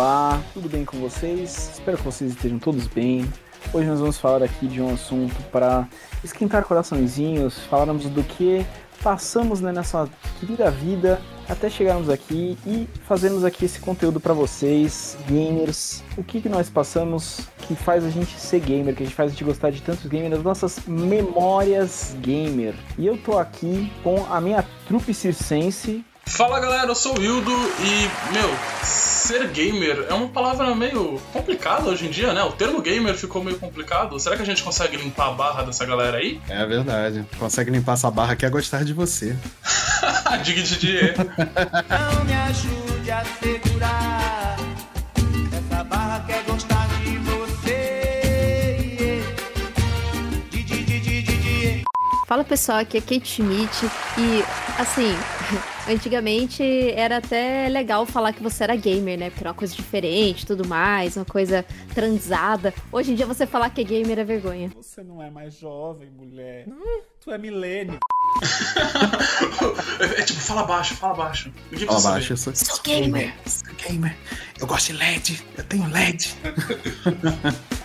Olá, tudo bem com vocês? Espero que vocês estejam todos bem. Hoje nós vamos falar aqui de um assunto para esquentar coraçõezinhos, falarmos do que passamos né, nessa querida vida até chegarmos aqui e fazermos aqui esse conteúdo para vocês, gamers. O que, que nós passamos que faz a gente ser gamer, que a gente faz a gente gostar de tantos gamers, as nossas memórias gamer. E eu tô aqui com a minha trupe circense. Fala galera, eu sou o Wildo e, meu, ser gamer é uma palavra meio complicada hoje em dia, né? O termo gamer ficou meio complicado. Será que a gente consegue limpar a barra dessa galera aí? É verdade. Consegue limpar essa barra que é gostar de você. Dig Didier. Não me ajude a segurar Fala pessoal, aqui é Kate Schmidt e assim, antigamente era até legal falar que você era gamer, né? Porque era uma coisa diferente, tudo mais, uma coisa transada. Hoje em dia você falar que é gamer é vergonha. Você não é mais jovem, mulher. Tu é milênio. é, é tipo, fala baixo, fala baixo. Ninguém Fala baixo, eu sou, sou gamer. Sou gamer. Eu gosto de LED. Eu tenho LED.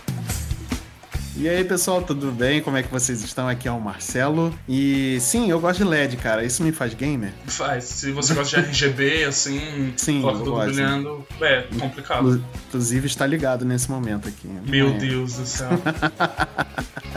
E aí, pessoal, tudo bem? Como é que vocês estão? Aqui é o Marcelo. E sim, eu gosto de LED, cara. Isso me faz gamer? Faz. Se você gosta de RGB, assim, Sim, coloca eu tudo gosto. brilhando, é complicado. Inclu- Inclusive, está ligado nesse momento aqui. Meu É. Deus do céu.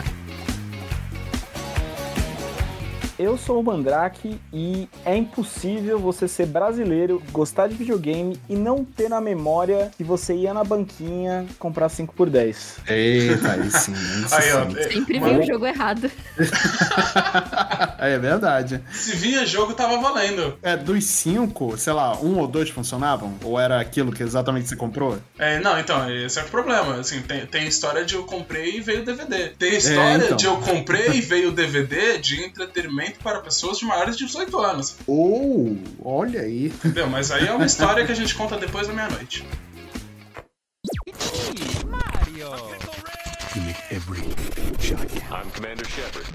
Eu sou o Mandrake e é impossível você ser brasileiro, gostar de videogame e não ter na memória que você ia na banquinha comprar 5 por 10. Eita, aí sim. Aí, ó, sim. é, Sempre mano, vi o jogo errado. É verdade. se vinha jogo, tava valendo. É, dos cinco, sei lá, um ou dois funcionavam? Ou era aquilo que exatamente você comprou? É, não, então, esse é o problema. Assim, tem, tem história de eu comprei e veio DVD. Tem história então. de eu comprei e veio DVD de entretenimento para pessoas de maiores de 18 anos. Ou, olha aí. Entendeu? Mas aí é uma história que a gente conta depois da meia-noite. I'm Commander Shepard.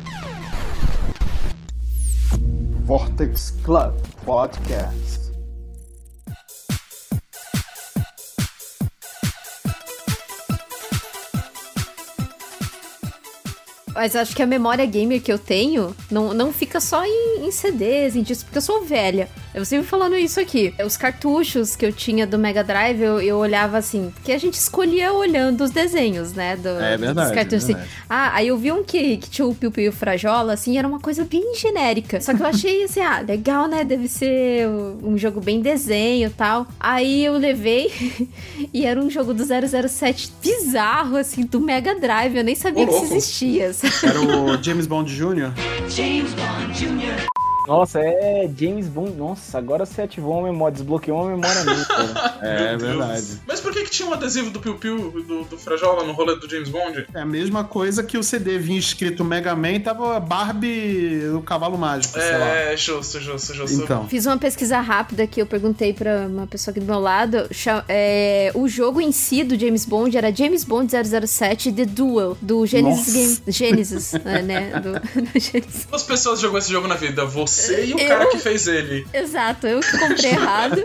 Vortex Club Podcast. Mas acho que a memória gamer que eu tenho não, não fica só em, em CDs, em discos, porque eu sou velha. Eu sempre falando isso aqui. Os cartuchos que eu tinha do Mega Drive, eu, eu olhava assim, porque a gente escolhia olhando os desenhos, né? Do, É verdade, dos cartuchos, é assim. verdade. Ah, aí eu vi um que, que tinha o Piu Piu Frajola, assim, era uma coisa bem genérica. Só que eu achei assim, ah, legal, né? Deve ser um jogo bem desenho e tal. Aí eu levei e era um jogo do 007 bizarro, assim, do Mega Drive. Eu nem sabia Ô, que isso existia. Era o James Bond Jr.? Nossa, é James Bond. Nossa, agora você ativou uma memória, desbloqueou uma memória minha, cara. É Deus. verdade. Mas por que, que tinha um adesivo do Piu Piu e do, do Frajola no rolê do James Bond? É a mesma coisa que o CD vinha escrito Mega Man e tava Barbie o cavalo mágico, sei lá. É, justo, justo, justo. Então, Fiz uma pesquisa rápida que eu perguntei pra uma pessoa aqui do meu lado. é, o jogo em si do James Bond era James Bond 007 The Duel, do Genesis Nossa. Game. Genesis, é, né? Do, do Genesis. Quantas pessoas jogou esse jogo na vida? Você e o Eu? cara que fez ele. Exato, eu que comprei errado.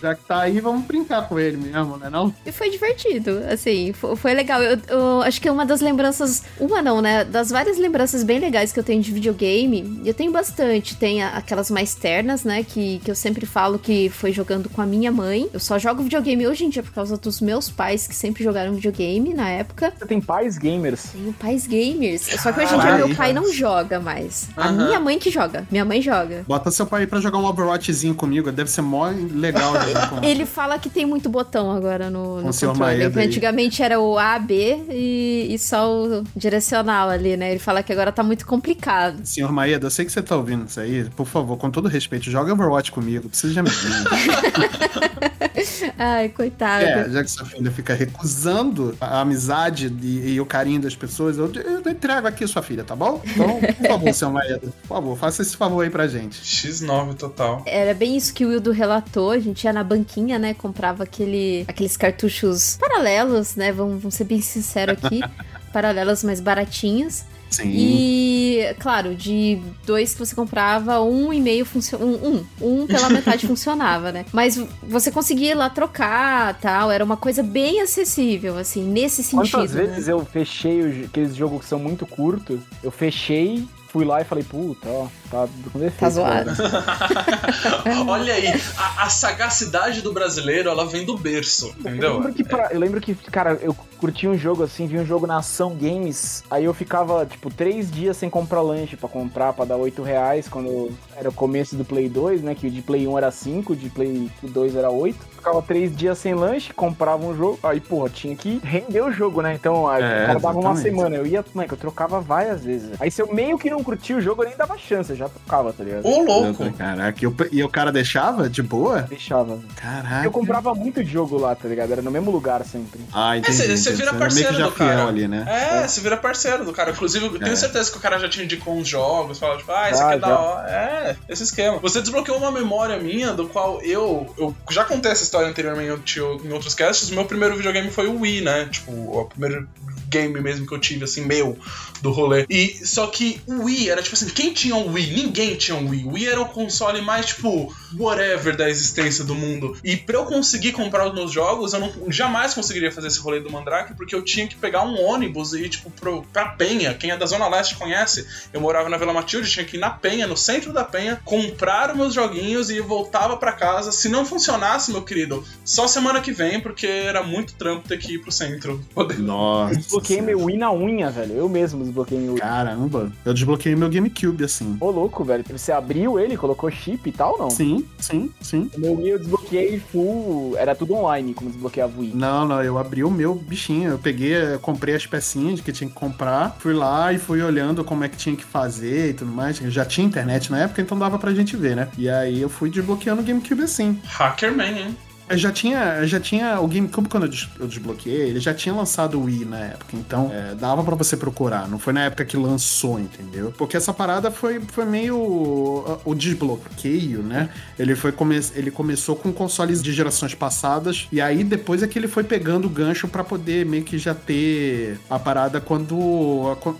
Já que tá aí, vamos brincar com ele mesmo, né não? E foi divertido, assim, fo- foi, legal. Eu, eu acho que é uma das lembranças, uma não, né? Das várias lembranças bem legais que eu tenho de videogame, eu tenho bastante. Tem a- aquelas mais ternas, né? Que, que eu sempre falo que foi jogando com a minha mãe. Eu só jogo videogame hoje em dia por causa dos meus pais, que sempre jogaram videogame na época. Você tem pais gamers. Tenho pais gamers. Só que hoje em dia Caralho. meu pai não joga mais. A Aham. minha mãe que joga. Minha mãe joga. Bota seu pai pra jogar um Overwatchzinho comigo, deve ser mó legal. jogar com- Ele fala que tem muito botão agora no, no controle. Aí. antigamente era o A, B e, e só o direcional ali, né? Ele fala que agora tá muito complicado. Senhor Maeda, eu sei que você tá ouvindo isso aí. Por favor, com todo respeito, joga Overwatch comigo. Precisa de amiguinho. Ai, coitado. é, já que sua filha fica recusando a amizade e, e o carinho das pessoas, eu, eu entrego aqui sua filha, tá bom? Então, por favor, senhor Maeda, por favor, faça esse favor aí pra gente. X9 total. Era bem isso que o Wildo relatou. A gente ia na banquinha, né? Comprava aquele, aqueles cartuchos paralelos, né? Vamos, vamos ser bem sinceros aqui. paralelos mais baratinhos. Sim. E, claro, de dois que você comprava, um e meio funcionava. Um, um, um pela metade funcionava, né? Mas você conseguia ir lá trocar tal. Era uma coisa bem acessível, assim, nesse sentido. Quantas né? vezes eu fechei os- aqueles jogos que são muito curtos, eu fechei, fui lá e falei, puta, ó, tá com defeito. Tá zoado. Olha aí, a, a sagacidade do brasileiro, ela vem do berço, Eu entendeu? lembro, que pra- eu lembro que, cara, eu curti um jogo assim, vi um jogo na Ação Games, aí eu ficava, tipo, três dias sem comprar lanche pra comprar, pra dar oito reais, quando era o começo do Play 2, né, que o de Play 1 era 5, de Play 2 era 8. Ficava três dias sem lanche, comprava um jogo, aí, porra, tinha que render o jogo, né, então aí, É, o cara dava uma semana, eu ia, moleque, eu trocava várias vezes. Aí se eu meio que não curtia o jogo, eu nem dava chance, eu já trocava, tá ligado? Ô, louco! Caraca, e o, e o cara deixava de boa? Deixava. Caraca. Eu comprava muito jogo lá, tá ligado? Era no mesmo lugar sempre. Ah, entendi. É, você- você vira parceiro meio que já do cara. ali, né? É, você vira parceiro do cara. Inclusive, eu tenho É. certeza que o cara já te indicou uns jogos, fala, tipo, ah, esse Já, aqui é da hora. É, esse esquema. Você desbloqueou uma memória minha, do qual eu. Eu já contei essa história anteriormente em outros casts. O meu primeiro videogame foi o Wii, né? Tipo, o primeiro game mesmo que eu tive, assim, meu, do rolê. E só que o Wii era tipo assim, quem tinha um Wii? Ninguém tinha um Wii. O Wii era o console mais, tipo, whatever da existência do mundo. E pra eu conseguir comprar os meus jogos, eu não jamais conseguiria fazer esse rolê do Mandrake, porque eu tinha que pegar um ônibus e ir, tipo, pro, pra Penha. Quem é da Zona Leste conhece. Eu morava na Vila Matilde, tinha que ir na Penha, no centro da Penha, comprar os meus joguinhos e voltava pra casa. Se não funcionasse, meu querido, só semana que vem, porque era muito trampo ter que ir pro centro. Poder Nossa. Desbloqueei meu Wii na unha, velho. Eu mesmo desbloqueei meu Wii. Caramba. Eu desbloqueei meu GameCube, assim. Ô, louco, velho. Você abriu ele, colocou chip e tal, não? Sim, sim, sim. O meu Wii eu desbloqueei full. Era tudo online, como desbloqueava o Wii. Não, não, eu abri o meu bichinho. Eu peguei, eu comprei as pecinhas que tinha que comprar, fui lá e fui olhando como é que tinha que fazer e tudo mais. Já tinha internet na época, então dava pra gente ver, né? E aí eu fui desbloqueando o GameCube assim. Hackerman, hein? Eu já tinha, já tinha o GameCube quando eu des- eu desbloqueei, ele já tinha lançado o Wii na época, então é, dava pra você procurar, não foi na época que lançou, entendeu? Porque essa parada foi, foi meio uh, o desbloqueio, né? Ele foi come, ele começou com consoles de gerações passadas e aí depois é que ele foi pegando o gancho pra poder meio que já ter a parada quando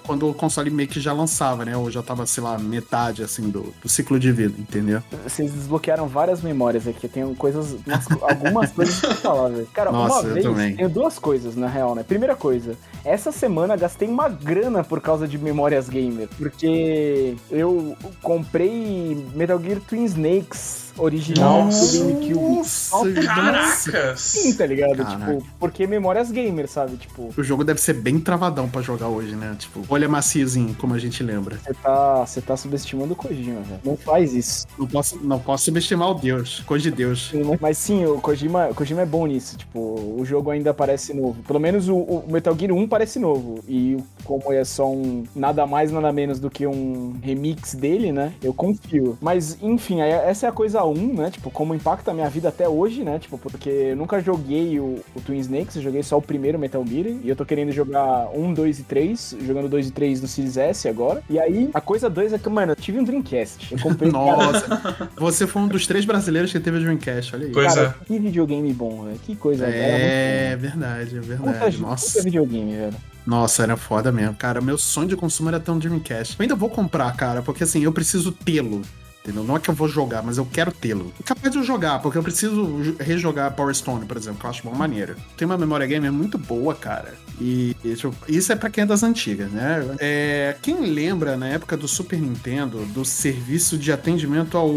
quando o console meio que já lançava, né? Ou já tava, sei lá, metade assim do, do ciclo de vida, entendeu? Vocês desbloquearam várias memórias aqui. Eu tenho coisas. umas- algumas coisas pra falar, velho. Cara, Nossa, uma eu vez. também. Tenho duas coisas, na real, né? Primeira coisa. Essa semana gastei uma grana por causa de memórias gamer. Porque eu comprei Metal Gear Twin Snakes original do GameCube. Nossa, Caracas! Sim, tá ligado? Caraca. Tipo, porque memórias gamer, sabe? Tipo, O jogo deve ser bem travadão pra jogar hoje, né? Tipo, olha maciozinho, como a gente lembra. você tá, você tá subestimando o Kojima, velho. Não faz isso. Não posso, não posso subestimar o Deus, coisa de Deus. Mas sim, o Kojima, o Kojima é bom nisso. Tipo, o jogo ainda parece novo. Pelo menos o, o Metal Gear 1 parece novo. E como é só um nada mais, nada menos do que um remix dele, né? Eu confio. Mas, enfim, essa é a coisa 1, né? Tipo, como impacta a minha vida até hoje, né? Tipo, porque eu nunca joguei o, o Twin Snakes, eu joguei só o primeiro Metal Gear. E eu tô querendo jogar 1, 2 e 3. Jogando 2 e 3 no Series S agora. E aí, a coisa 2 é que, mano, eu tive um Dreamcast. Eu comprei. Nossa, você foi um dos três brasileiros que teve o Dreamcast, olha aí. Pois cara, é. que videogame bom, velho. Que coisa. era É verdade, é verdade. Puta, puta Nossa, videogame, velho. nossa, era foda mesmo. Cara, meu sonho de consumo era ter um Dreamcast. Eu ainda vou comprar, cara, porque assim, eu preciso tê-lo. Entendeu? Não é que eu vou jogar, mas eu quero tê-lo. Capaz de eu jogar, porque eu preciso jo- rejogar Power Stone, por exemplo, que eu acho uma maneira. Tem uma memória gamer muito boa, cara. E, tipo, isso é pra quem é das antigas, né? É, quem lembra, na época do Super Nintendo, do serviço de atendimento ao,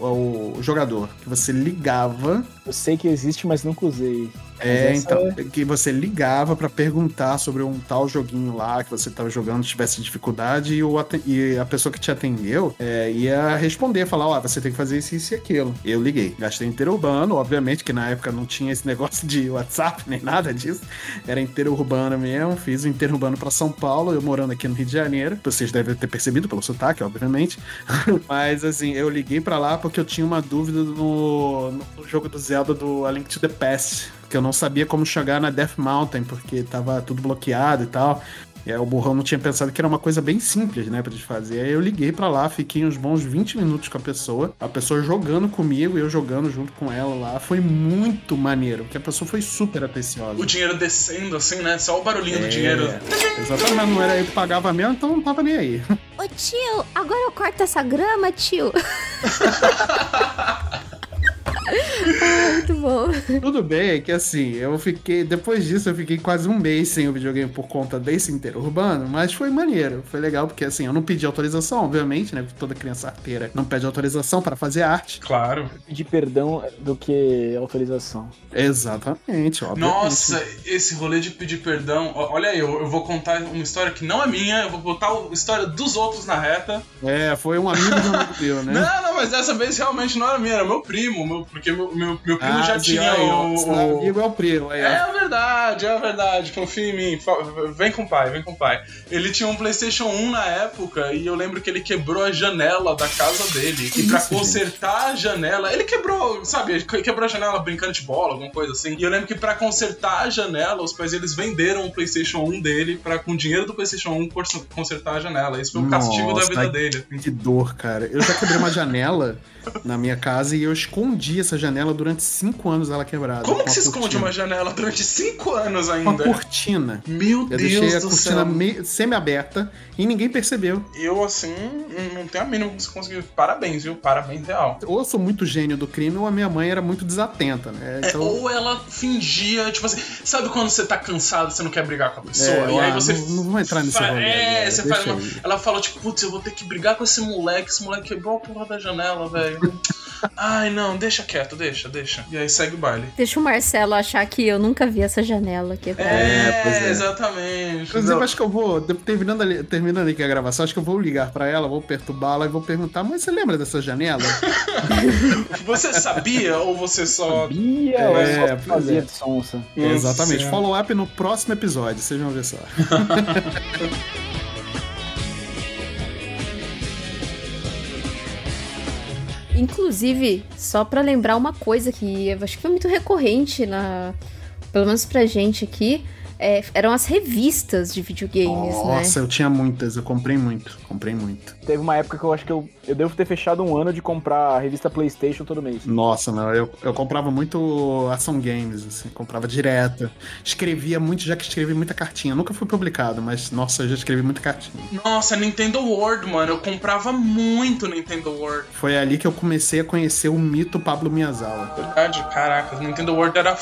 ao jogador? Que você ligava Eu sei que existe, mas nunca usei. É, então, que você ligava pra perguntar sobre um tal joguinho lá que você tava jogando, tivesse dificuldade, e, o e a pessoa que te atendeu é, ia responder, falar, ó, você tem que fazer isso, isso e aquilo. Eu liguei. Gastei interurbano, obviamente, que na época não tinha esse negócio de WhatsApp, nem nada disso. Era interurbano mesmo, fiz o interurbano pra São Paulo, eu morando aqui no Rio de Janeiro. Vocês devem ter percebido pelo sotaque, obviamente. Mas, assim, eu liguei pra lá porque eu tinha uma dúvida no, no jogo do Zelda do A Link to the Past. Que eu não sabia como chegar na Death Mountain, porque tava tudo bloqueado e tal. E aí o burrão não tinha pensado que era uma coisa bem simples, né, pra gente fazer. Aí eu liguei pra lá, fiquei uns bons 20 minutos com a pessoa, a pessoa jogando comigo e eu jogando junto com ela lá. Foi muito maneiro, porque a pessoa foi super atenciosa. O dinheiro descendo, assim, né? Só o barulhinho do É, dinheiro. Exatamente, mas não era eu que pagava mesmo, então não tava nem aí. Ô tio, agora eu corto essa grama, tio. Ah, Muito bom. Tudo bem, é que assim, eu fiquei. Depois disso, eu fiquei quase um mês sem o videogame por conta desse interurbano, mas foi maneiro. Foi legal, porque assim, eu não pedi autorização, obviamente, né? Toda criança arteira não pede autorização para fazer arte. Claro. Pedir perdão do que autorização. Exatamente, obviamente. Nossa, esse rolê de pedir perdão. ó, Olha aí, eu, eu vou contar uma história que não é minha, eu vou botar a história dos outros na reta. É, foi um amigo de um amigo meu, né? Não, não, mas dessa vez realmente não era minha, era meu primo, meu- porque meu, meu, meu primo já Ah, sim, tinha aí, o. o- amigo é o primo, aí. É a verdade, é verdade. Confia em mim. Vem com o pai, vem com o pai. Ele tinha um PlayStation 1 na época e eu lembro que ele quebrou a janela da casa dele. E pra isso, consertar a janela, ele quebrou, sabe? Quebrou a janela brincando de bola, alguma coisa assim. E eu lembro que pra consertar a janela, os pais eles venderam o PlayStation 1 dele pra com o dinheiro do PlayStation 1 cons- consertar a janela. Isso foi um castigo da vida ai, dele. Que dor, cara. Eu já quebrei uma janela na minha casa e eu escondi essa janela durante cinco anos ela quebrada. Como com que se esconde cortina. uma janela durante 5 anos ainda? cortina. Meu Eu Deus deixei a do cortina semi-aberta e ninguém percebeu. Eu, assim, não- tenho a mínima que você conseguiu. Parabéns, viu? Parabéns real. Ou eu sou muito gênio do crime, ou a minha mãe era muito desatenta, né? É, Então, ou ela fingia, tipo assim, sabe quando você tá cansado, você não quer brigar com a pessoa? É, e aí ah, você. não- não vou entrar nesse fa- rolê É, agora, você deixa faz uma. aí. Ela fala, tipo, putz, eu vou ter que brigar com esse moleque, esse moleque quebrou a porra da janela, velho. Ai, não, deixa quieto, deixa, deixa. E aí segue o baile. Deixa o Marcelo achar que eu nunca vi essa janela quebrada. É, pois é. exatamente. Inclusive, Não. acho que eu vou, de- terminando, ali- terminando aqui a gravação, acho que eu vou ligar pra ela, vou perturbá-la e vou perguntar, mas você lembra dessa janela? Você sabia ou você só. Bia, É, ela só pois fazia é. de sonsa. Exatamente. Follow-up no próximo episódio, vocês vão ver só. Inclusive, só pra lembrar uma coisa que eu acho que foi muito recorrente na. Pelo menos pra gente aqui, é, eram as revistas de videogames, Nossa, né? eu tinha muitas, eu comprei muito, comprei muito. Teve uma época que eu acho que eu, eu devo ter fechado um ano de comprar a revista PlayStation todo mês. Nossa, não, eu, eu comprava muito ação games, assim, comprava direto. Escrevia muito, já que escrevi muita cartinha. Nunca fui publicado, mas nossa, eu já escrevi muita cartinha. Nossa, Nintendo World, mano. Eu comprava muito Nintendo World. Foi ali que eu comecei a conhecer o mito Pablo Miyazawa. Verdade, caraca, Nintendo World era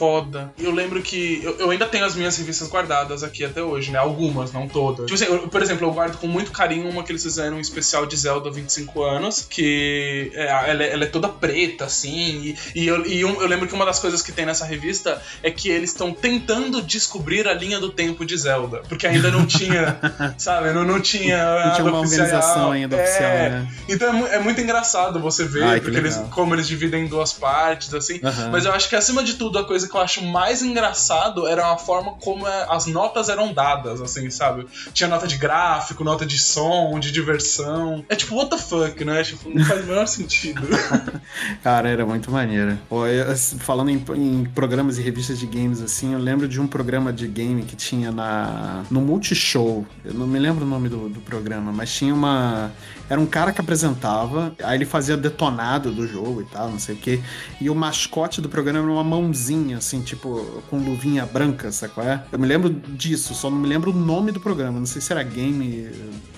foda. E eu lembro que eu, eu ainda tenho as minhas revistas guardadas aqui até hoje, né? Algumas, não todas. Tipo assim, eu- por exemplo, eu guardo com muito carinho uma que eles fizeram um especial de Zelda 25 anos, que é, ela, é- ela é toda preta, assim. E, e eu, e eu lembro que uma das coisas que tem nessa revista é que eles estão tentando descobrir a linha do tempo de Zelda. Porque ainda não tinha, sabe? Não, não tinha. Não tinha uma oficial. organização ainda É, oficial, né? então é, é muito engraçado você ver Ai, que porque eles, como eles dividem em duas partes, assim. Aham. Mas eu acho que acima de tudo, a coisa que eu acho mais engraçado era a forma como é- as notas eram dadas, assim, sabe? Tinha nota de gráfico, nota de som, de diversão. É tipo, what the fuck, né? Tipo, não faz o menor sentido. Cara, era muito maneiro. Pô, eu, falando em, em programas e revistas de games, assim, eu lembro de um programa de game que tinha na no Multishow. Eu não me lembro o nome do, do programa, mas tinha uma. Era um cara que apresentava, aí ele fazia detonado do jogo e tal, não sei o quê. E o mascote do programa era uma mãozinha, assim, tipo, com luvinha branca, sabe qual é? Eu me lembro disso, só não me lembro o nome do programa. Não sei se era Game.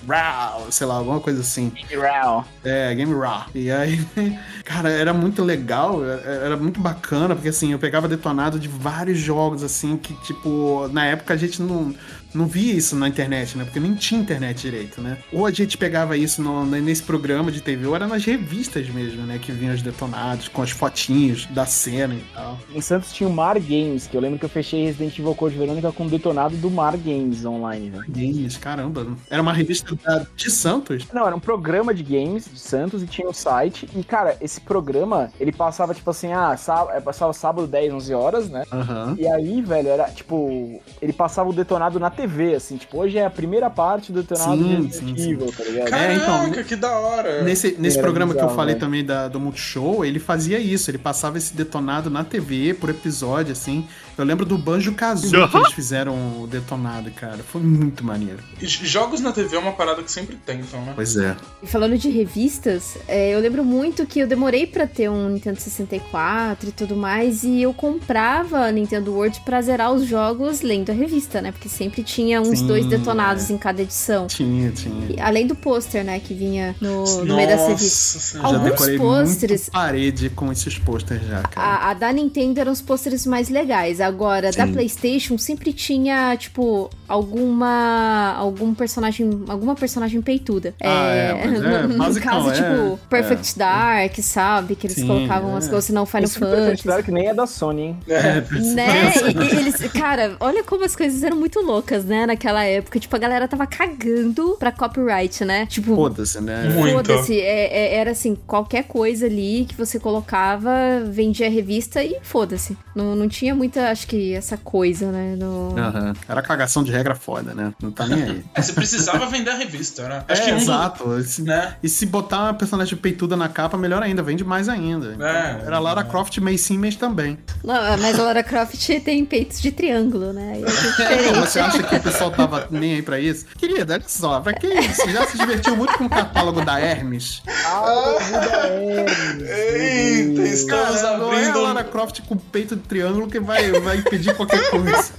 Raw, sei lá, alguma coisa assim. Real. É, Game Raw. E aí, cara, era muito legal, era era muito bacana, porque assim, eu pegava detonado de vários jogos, assim, que, tipo, na época a gente não, não via isso na internet, né? Porque nem tinha internet direito, né? Ou a gente pegava isso no- nesse programa de TV, ou era nas revistas mesmo, né? Que vinham os detonados, com as fotinhos da cena e tal. Em Santos tinha o Mar Games, que eu lembro que eu fechei Resident Evil Code Verônica com um detonado do Mar Games online, velho. Games, caramba. Era uma revista da- de Santos? Não, era um programa de games de Santos e tinha um site. E, cara, esse programa, ele passava, tipo assim, ah, sá- é, passava sábado 10, 11 horas, né? Aham. E aí, velho, era tipo. Ele passava o detonado na TV, assim, tipo, hoje é a primeira parte do detonado Sim, de Resident sim, Evil, tá ligado? É, então, Caraca, que da hora. Nesse, nesse Era programa que eu bizarro, falei né? também da, do Multishow, ele fazia isso, ele passava esse detonado na TV por episódio, assim. Eu lembro do Banjo Kazooie que eles fizeram o detonado, cara. Foi muito maneiro. E Jogos na TV é uma parada que sempre tentam, né? Pois é. E falando de revistas, é, eu lembro muito que eu demorei pra ter um Nintendo 64 e tudo mais, e eu comprava a Nintendo World pra zerar os jogos lendo a revista, né? Porque sempre tinha uns Sim, dois detonados é. em cada edição. Tinha, tinha. E Além do pôster, né, que vinha no, no meio das revistas. Senhora. Já Alguns decorei pôsteres- parede com esses pôsteres já, cara. A, a da Nintendo eram os pôsteres mais legais. Agora, da Sim. PlayStation sempre tinha, tipo, alguma. algum personagem. alguma personagem peituda. Ah, é, é no, no basicão, caso, é, tipo, Perfect Dark, sabe? Que eles Sim, colocavam é. as coisas, não Final Esse Perfect Fantasy. Dark nem é da Sony, hein? É, Né? E- eles, cara, olha como as coisas eram muito loucas, né? Naquela época. Tipo, a galera tava cagando pra copyright, né? Tipo, Foda-se, né? Muito. Foda-se, é- é- era assim, qualquer coisa ali que você colocava, vendia a revista e foda-se. Não, não tinha muita, acho que, essa coisa, né? No... Aham. Era cagação de regra foda, né? Não tá nem aí. É, você precisava vender a revista, né? é, um do- exato. Esse- né? E se botar uma personagem peituda na capa, melhor ainda, vende mais ainda. Então, É. Era Lara Croft mês sim, mês também. Não, mas a Lara Croft tem peitos de triângulo, né? E é. Você acha que o pessoal tava nem aí pra isso? Querida, olha só, pra que isso? Já se divertiu muito com o catálogo da Hermes? Ah, Buda Hermes. Eita, estamos Cara, não é a abrindo. um- Lara Croft com peito de triângulo que vai, vai impedir qualquer coisa.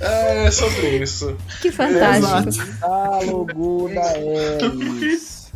É sobre isso. Que fantástico. Exato. Catálogo da Hermes.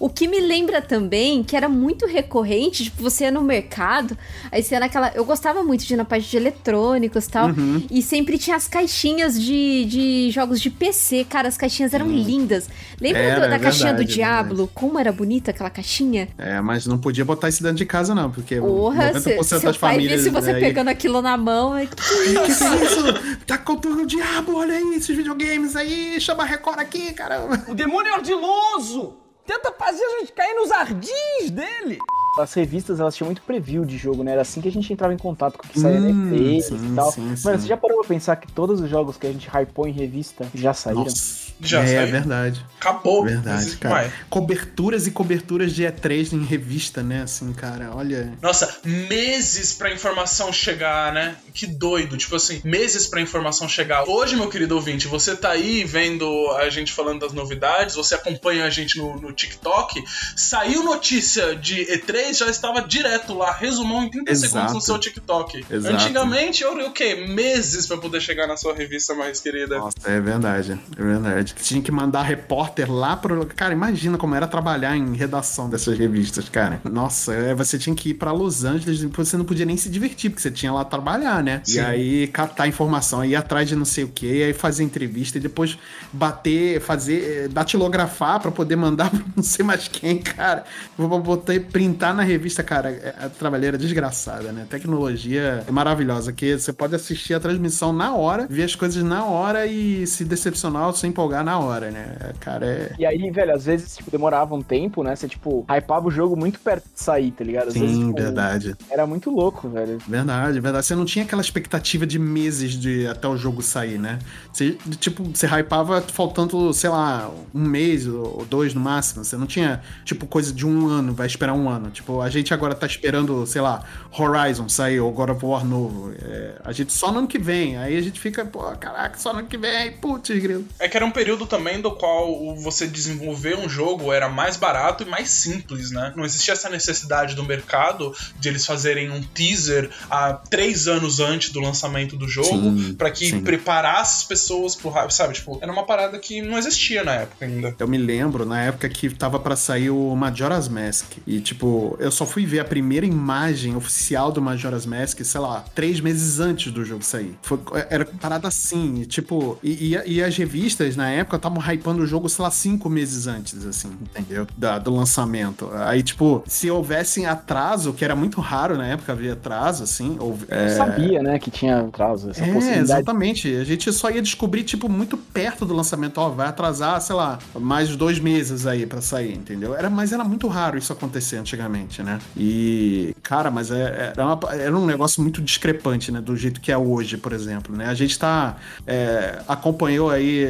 O que me lembra também que era muito recorrente, tipo, você ia no mercado, aí você ia naquela. Eu gostava muito de ir na parte de eletrônicos e tal. Uhum. E sempre tinha as caixinhas de, de jogos de PC. Cara, as caixinhas eram lindas. Lembra Era, do- da é caixinha do é Diablo? Como era bonita aquela caixinha? É, mas não podia botar isso dentro de casa, não, porque Porra, 90% se, seu das pai famílias. visse você aí- pegando aquilo na mão. é- Que que é isso? Tá contando o diabo, olha aí, esses videogames aí, chama a Record aqui, caramba. O demônio é ardiloso! Tenta fazer a gente cair nos ardis dele! As revistas, elas tinham muito preview de jogo, né? Era assim que a gente entrava em contato com o que saía Hum, E3 sim, e tal. sim, Mano, sim. você já parou pra pensar que todos os jogos que a gente hypou em revista já saíram? Nossa. Já é, saiu? verdade. Acabou. Verdade, cara. mais. Coberturas e coberturas de E3 em revista, né? Assim, cara, olha. Nossa, meses pra informação chegar, né? Que doido. Tipo assim, meses pra informação chegar. Hoje, meu querido ouvinte, você tá aí vendo a gente falando das novidades, você acompanha a gente no, no TikTok. Saiu notícia de E3, já estava direto lá, resumão em 30 Exato. segundos no seu TikTok. Exato. Antigamente, eu o quê? Meses pra poder chegar na sua revista mais querida. Nossa, é verdade, é verdade. Tinha que mandar repórter lá pro. Cara, imagina como era trabalhar em redação dessas revistas, cara. Nossa, é, você tinha que ir pra Los Angeles, você não podia nem se divertir, porque você tinha lá trabalhar, né? Sim. E aí catar informação, ir atrás de não sei o que, aí fazer entrevista, e depois bater, fazer, eh, datilografar pra poder mandar pra não sei mais quem, cara. Vou botar, printar na revista, cara. é- A trabalheira desgraçada, né? Tecnologia é maravilhosa, que você pode assistir a transmissão na hora, ver as coisas na hora e se decepcionar ou se empolgar na hora, né? Cara, é. E aí, velho, às vezes, tipo, demorava um tempo, né? Você, tipo, hypava o jogo muito perto de sair, tá ligado? Às vezes, Sim, tipo, verdade. Era muito louco, velho. Verdade, verdade. Você não tinha aquela expectativa de meses de até o jogo sair, né? Você, tipo, você hypava faltando, sei lá, um mês ou dois no máximo. Você não tinha, tipo, coisa de um ano, vai esperar um ano. Tipo, a gente agora tá esperando, sei lá, Horizon sair ou God of War novo. É, a gente só no ano que vem. Aí a gente fica, pô, caraca, só no ano que vem. Putz, grilo. É que era um período também do qual você desenvolver um jogo era mais barato e mais simples, né? Não existia essa necessidade do mercado de eles fazerem um teaser há três anos antes do lançamento do jogo pra que sim. preparasse as pessoas pro hype, sabe? Tipo, era uma parada que não existia na época ainda. Eu me lembro na época que tava pra sair o Majora's Mask. E, tipo, eu só fui ver a primeira imagem oficial do Majora's Mask, sei lá, três meses antes do jogo sair. Foi, era parada assim, e, tipo, e, e- e as revistas na época estavam hypando o jogo, sei lá, cinco meses antes, assim, entendeu? Da- do lançamento. Aí, tipo, se houvesse atraso, que era muito raro na época haver atraso, assim, ou, Eu é, sabia, né, que tinha atraso, essa é, possibilidade. exatamente. A gente só ia descobrir, tipo, muito perto do lançamento. Ó, vai atrasar, sei lá, mais dois meses aí pra sair, entendeu? Era, mas era muito raro isso acontecer antigamente, né? E, cara, mas é- era, uma- era um negócio muito discrepante, né? Do jeito que é hoje, por exemplo, né? A gente tá... é, acompanhou aí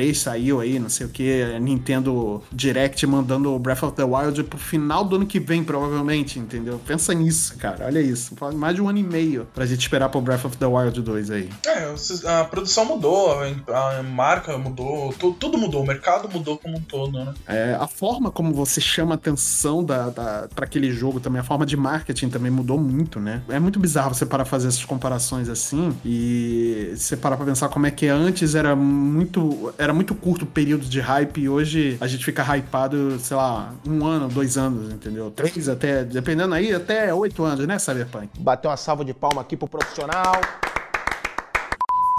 3 saiu aí, não sei o que, Nintendo Direct mandando Breath of the Wild pro final do ano que vem, provavelmente, entendeu? Pensa nisso, cara, olha isso. Mais de um ano e meio pra gente esperar pro Breath of the Wild 2 aí. É, a produção mudou, a marca mudou, tu- tudo mudou, o mercado mudou como um todo, né? É, a forma como você chama a atenção da, da, para aquele jogo também, a forma de marketing também mudou muito, né? É muito bizarro você parar pra fazer essas comparações assim e você parar pra pensar como é que antes era muito era muito curto o período de hype e hoje a gente fica hypado, sei lá, um ano, dois anos, entendeu? Três até, dependendo aí, até oito anos, né, Cyberpunk? Bater uma salva de palma aqui pro profissional.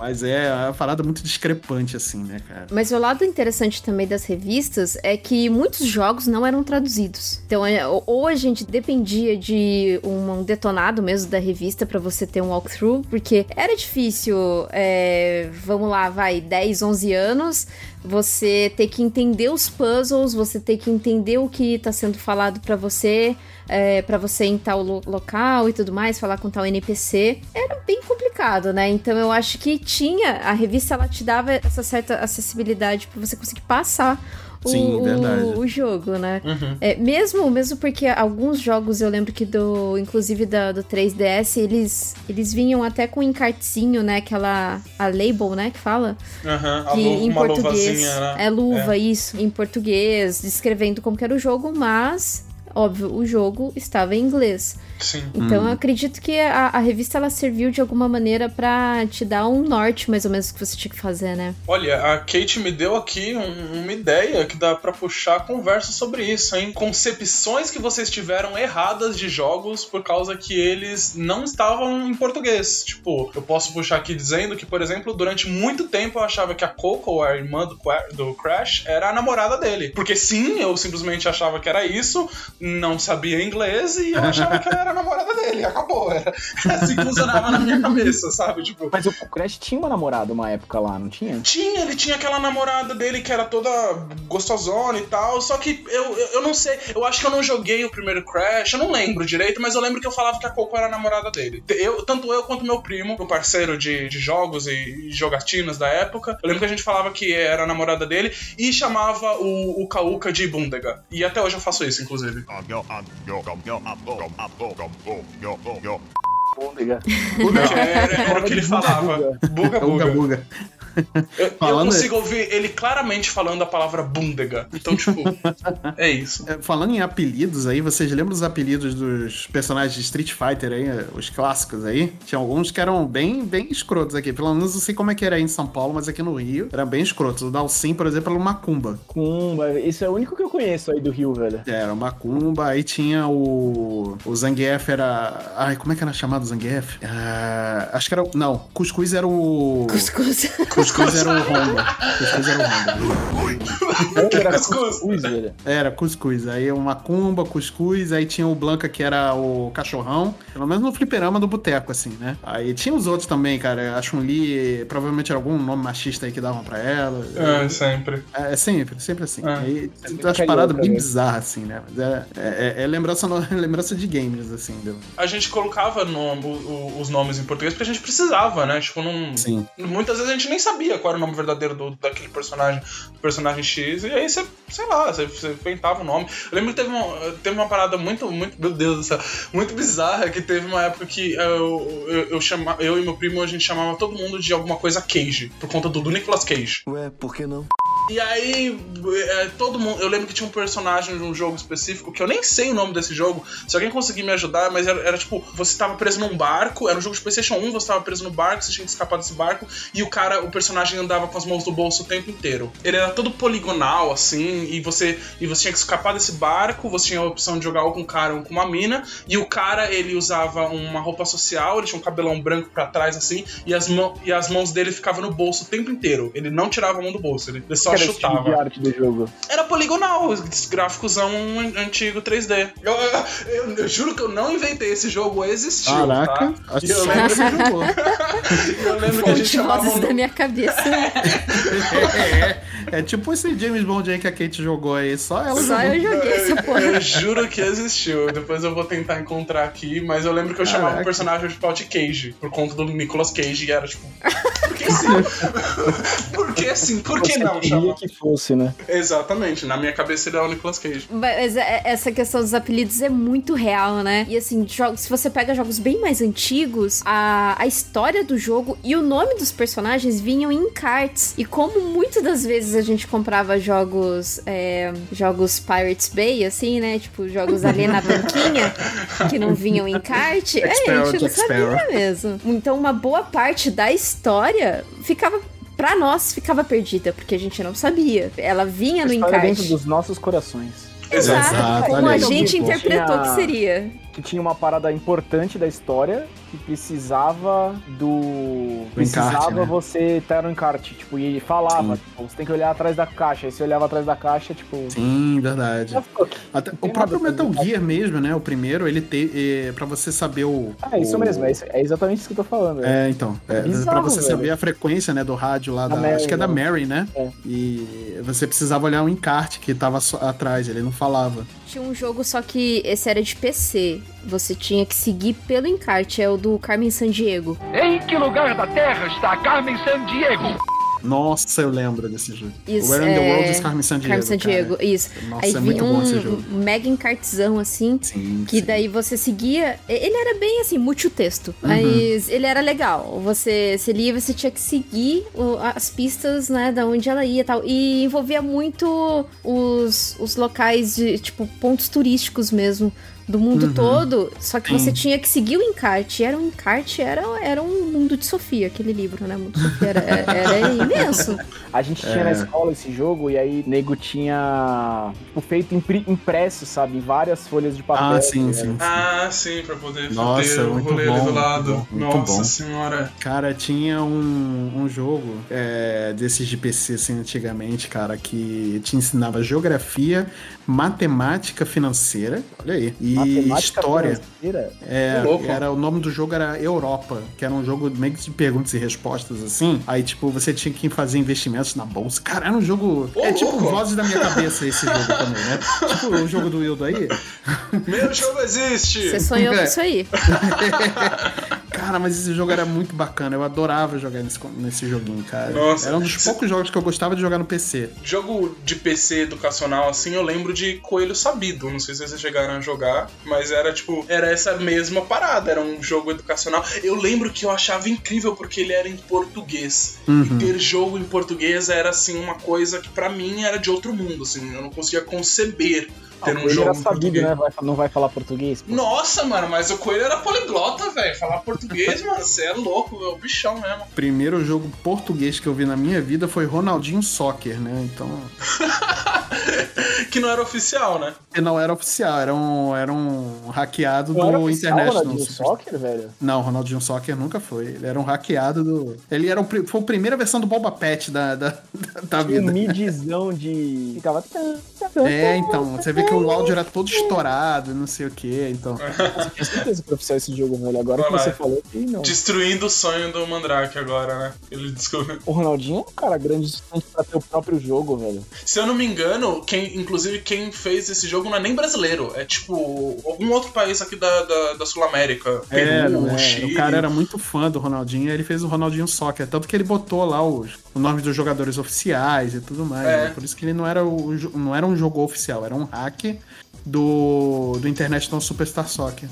Mas é uma parada muito discrepante, assim, né, cara? Mas o lado interessante também das revistas é que muitos jogos não eram traduzidos. Então, é, ou- a gente dependia de um, detonado mesmo da revista pra você ter um walkthrough, porque era difícil, é, vamos lá, vai, 10, 11 anos, você ter que entender os puzzles, você ter que entender o que tá sendo falado pra você, é, para você ir em tal lo- local e tudo mais, falar com tal NPC. Era bem complicado, né? Então eu acho que tinha, a revista ela te dava essa certa acessibilidade pra você conseguir passar o, Sim, o- verdade. o jogo, né? Uhum. É, mesmo, mesmo porque alguns jogos eu lembro que do, inclusive da, do 3DS, eles, eles vinham até com um encartezinho, né? Aquela a label, né, que fala, Aham, a que em português né? é luva isso, em português, descrevendo como que era o jogo, mas óbvio, o jogo estava em inglês. Sim. Então eu acredito que a, a revista ela serviu de alguma maneira pra te dar um norte mais ou menos que você tinha que fazer, né? Olha, a Kate me deu aqui um- uma ideia que dá pra puxar a conversa sobre isso, hein? Concepções que vocês tiveram erradas de jogos por causa que eles não estavam em português. Tipo, eu posso puxar aqui dizendo que, por exemplo, durante muito tempo eu achava que a Coco, a irmã do, do Crash, era a namorada dele. Porque sim, eu simplesmente achava que era isso, não sabia inglês e eu achava que ela era a namorada dele. Acabou. Era assim que funcionava na minha cabeça, sabe? Tipo, Mas o Crash tinha uma namorada uma época lá, não tinha? tinha, ele tinha aquela namorada dele que era toda gostosona e tal, só que eu, eu, não sei, eu acho que eu não joguei o primeiro Crash, eu não lembro direito, mas eu lembro que eu falava que a Coco era a namorada dele. Eu, tanto eu quanto meu primo, meu parceiro de, de jogos e, e jogatinas da época, eu lembro que a gente falava que era a namorada dele e chamava o, o Kauka de Bundega. E até hoje eu faço isso, inclusive. Bôndega. Era, era o que ele falava. Buga, Uga buga. buga. Eu, eu consigo ouvir ele claramente falando a palavra Bundega. Então, tipo, é isso. É, Falando em apelidos aí, vocês lembram dos apelidos dos personagens de Street Fighter aí, os clássicos aí? Tinha alguns que eram bem, bem escrotos aqui. Pelo menos não sei como é que era aí em São Paulo, mas aqui no Rio eram bem escrotos. O Dalsim, por exemplo, era o Macumba. Kumba, esse é o único que eu conheço aí do Rio, velho. Era o Macumba, aí tinha o. O Zangief era. Ai, como é que era chamado o Zangief? Ah, acho que era. o- Não, Cuscuz era o. Cuscuz. Cuscuz era o Honda. Cuscuz era o Honda. Era Cuscuz. velho. Era Cuscuz. Aí o Macumba, Cuscuz, aí tinha o Blanca que era o cachorrão. Pelo menos no fliperama do boteco, assim, né? Aí tinha os outros também, cara. A Chun-Li, provavelmente era algum nome machista aí que davam pra ela. É, sempre. É, é sempre, sempre assim. É. Aí tem umas paradas bem bizarras, assim, né? Mas é, é, é lembrança, no- lembrança de games, assim. Do... A gente colocava no- o- o- os nomes em português porque a gente precisava, né? Tipo, não. Sim. Muitas vezes a gente nem sabia qual era o nome verdadeiro do, daquele personagem, do personagem X, e aí você, sei lá, você, você inventava o nome. Eu lembro que teve uma, teve uma parada muito, muito, meu Deus do céu, muito bizarra, que teve uma época que eu, eu, eu, chama, eu e meu primo, a gente chamava todo mundo de alguma coisa Cage, por conta do, do Nicolas Cage. Ué, por que não? E aí, é, todo mundo. Eu lembro que tinha um personagem de um jogo específico que eu nem sei o nome desse jogo. Se alguém conseguir me ajudar, mas era, era tipo: você tava preso num barco, era um jogo de PlayStation 1, você tava preso no barco, você tinha que escapar desse barco, e o cara, o personagem andava com as mãos no bolso o tempo inteiro. Ele era todo poligonal, assim, e você, e você tinha que escapar desse barco, você tinha a opção de jogar ou com um cara ou com uma mina, e o cara, ele usava uma roupa social, ele tinha um cabelão branco pra trás, assim, e as, mão, e as mãos dele ficavam no bolso o tempo inteiro. Ele não tirava a mão do bolso, ele, ele só Que era tipo chutava. de arte do jogo. Era poligonal, esse gráficozão an- antigo 3D. Eu, eu- eu- eu juro que eu não inventei esse jogo, existiu. Caraca, tá? acho que eu lembro, você jogou. eu lembro que a gente chamava. da minha cabeça. É, é tipo esse James Bond aí que a Kate jogou aí, só ela Só jogou. eu joguei essa porra. Eu juro que existiu. Depois eu vou tentar encontrar aqui, mas eu lembro que eu chamava o Caraca. personagem de Paut Cage, por conta do Nicolas Cage, e era tipo. Por que sim? Por Porque assim, por que Você não que fosse, né? Exatamente, na minha cabeça ele é o Nicolas Cage. Mas é- essa questão dos apelidos é muito real, né? E assim, jogos, se você pega jogos bem mais antigos, a, a história do jogo e o nome dos personagens vinham em cards. E como muitas das vezes a gente comprava jogos, é, jogos Pirates Bay, assim, né? Tipo, jogos ali na banquinha, que não vinham em kart, é, a gente não sabia mesmo. Então, uma boa parte da história ficava. Pra nós ficava perdida, porque a gente não sabia. Ela vinha no encarte. dentro dos nossos corações. Exato, Exato, como a gente Tipo, interpretou tinha- que seria. Que tinha uma parada importante da história que precisava do. Precisava encarte, né? você estar no encarte. Tipo, e falava, tipo, você tem que olhar atrás da caixa. Aí você olhava atrás da caixa, tipo. Sim, verdade. Até- o próprio Metal Gear mesmo, né? O primeiro, ele tem. É, pra você saber o. É isso o- mesmo, é, é exatamente isso que eu tô falando. velho. É, então. É, Bizarro, pra você velho. saber a frequência, né, do rádio lá Da da. Mary, acho que é da né? Mary, né? É. E você precisava olhar o encarte que tava só atrás, ele não falava. Tinha um jogo, só que esse era de PC. Você tinha que seguir pelo encarte, é o do Carmen Sandiego. Em que lugar da Terra está Carmen Sandiego? Nossa, eu lembro desse jogo. Isso, Where in the é, World is Carmen Sandiego. Carmen Sandiego, cara. isso. Nossa, Aí é vinha muito bom esse um jogo. mega encartezão, assim, Sim, que sim. daí você seguia. Ele era bem assim, multitexto. Uhum. Mas ele era legal. Você, você lia, você tinha que seguir o- as pistas, né, da onde ela ia e tal. E envolvia muito os, os locais de, tipo, pontos turísticos mesmo. Do mundo todo, só que Sim. você tinha que seguir o encarte. Era um encarte, era, era um mundo de Sofia, aquele livro, né? Mundo de Sofia era, era imenso. A gente tinha na escola esse jogo e aí nego tinha tipo, feito impresso, sabe? Em várias folhas de papel. Ah, sim, né? sim. Ah, sim, pra poder Nossa, ter o muito rolê bom, ali do muito lado. bom, muito Nossa bom. senhora. Cara, tinha um, um jogo é, desses de PC assim, antigamente, cara, que te ensinava geografia, matemática financeira, olha aí, e Matemática história. financeira. É, era, o nome do jogo era Europa, que era um jogo meio que de perguntas e respostas, assim. Aí, tipo, você tinha que fazer investimentos na bolsa. Cara, era um jogo. Ô, é tipo louco. vozes da minha cabeça esse jogo também, né? tipo o jogo do Wildo aí. Meu jogo existe! Você sonhou com É. isso aí. Cara, mas esse jogo era muito bacana. Eu adorava jogar nesse, nesse joguinho, cara. Nossa. Era um dos poucos jogos que eu gostava de jogar no PC. Jogo de PC educacional, assim, eu lembro de Coelho Sabido. Não sei se vocês chegaram a jogar, mas era tipo, era essa mesma parada. Era um jogo educacional. Eu lembro que eu achava incrível porque ele era em português. Uhum. E ter jogo em português era, assim, uma coisa que pra mim era de outro mundo, assim. Eu não conseguia conceber ter um jogo era em sabido, português. né? Vai- não vai falar português. pô. Nossa, mano, mas o Coelho era poliglota, velho. Falar português, mano, você é louco, é o bichão mesmo. O primeiro jogo português que eu vi na minha vida foi Ronaldinho Soccer, né? Então. que não era oficial, né? E não era oficial, era um, era um hackeado Não era do oficial, International Ronaldinho Soccer, velho? Não, Ronaldinho Soccer nunca foi. Ele era um hackeado do. Ele era o, pri- foi a primeira versão do Bomba Pet da, da, da Tinha um vida. midizão de. Ficava. É, então, você vê que o áudio era todo estourado, não sei o que, então. Tinha certeza que era oficial esse jogo, velho. Agora que lá. você falou que não. Destruindo o sonho do Mandrake agora, né? Ele descobriu. O Ronaldinho é um cara grande o suficiente pra ter o próprio jogo, velho. Se eu não me engano, quem, inclusive quem fez esse jogo não é nem brasileiro. É tipo algum outro país aqui da, da, da Sul-América. É, Peru, não é. Chile. O cara era muito fã do Ronaldinho e ele fez o Ronaldinho Soccer. Tanto que ele botou lá os, o nome dos jogadores oficiais e tudo mais. É. né? Por isso que ele não era, o, não era um jogo oficial, era um hack do, do International Superstar Soccer.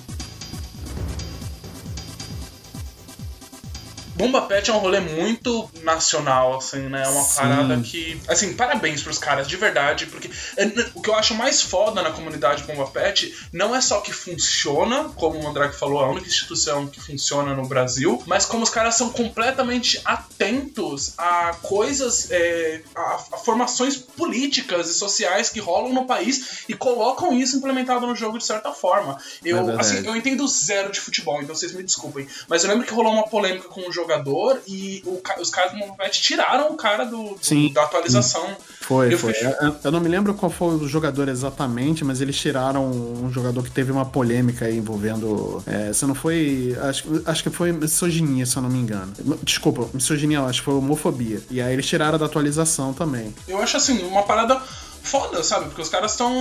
Bomba Pet é um rolê muito nacional, assim, né? É uma Sim. parada que. Assim, parabéns pros caras, de verdade, porque é, o que eu acho mais foda na comunidade Bomba Pet não é só que funciona, como o Mandrake falou, a única instituição que funciona no Brasil, mas como os caras são completamente atentos a coisas, é, a, a formações políticas e sociais que rolam no país e colocam isso implementado no jogo de certa forma. É Eu, verdade. assim, eu entendo zero de futebol, então vocês me desculpem. Mas eu lembro que rolou uma polêmica com um jogador e o os caras do Movimento tiraram o cara do, do- Sim, da atualização. Foi, Eu foi. fui- Eu, eu não me lembro qual foi o jogador exatamente, mas eles tiraram um jogador que teve uma polêmica aí envolvendo. É, se não foi. Acho, acho que foi misoginia, se eu não me engano. Desculpa, misoginia, acho que foi homofobia. E aí eles tiraram da atualização também. Eu acho assim, uma parada foda, sabe? Porque os caras estão.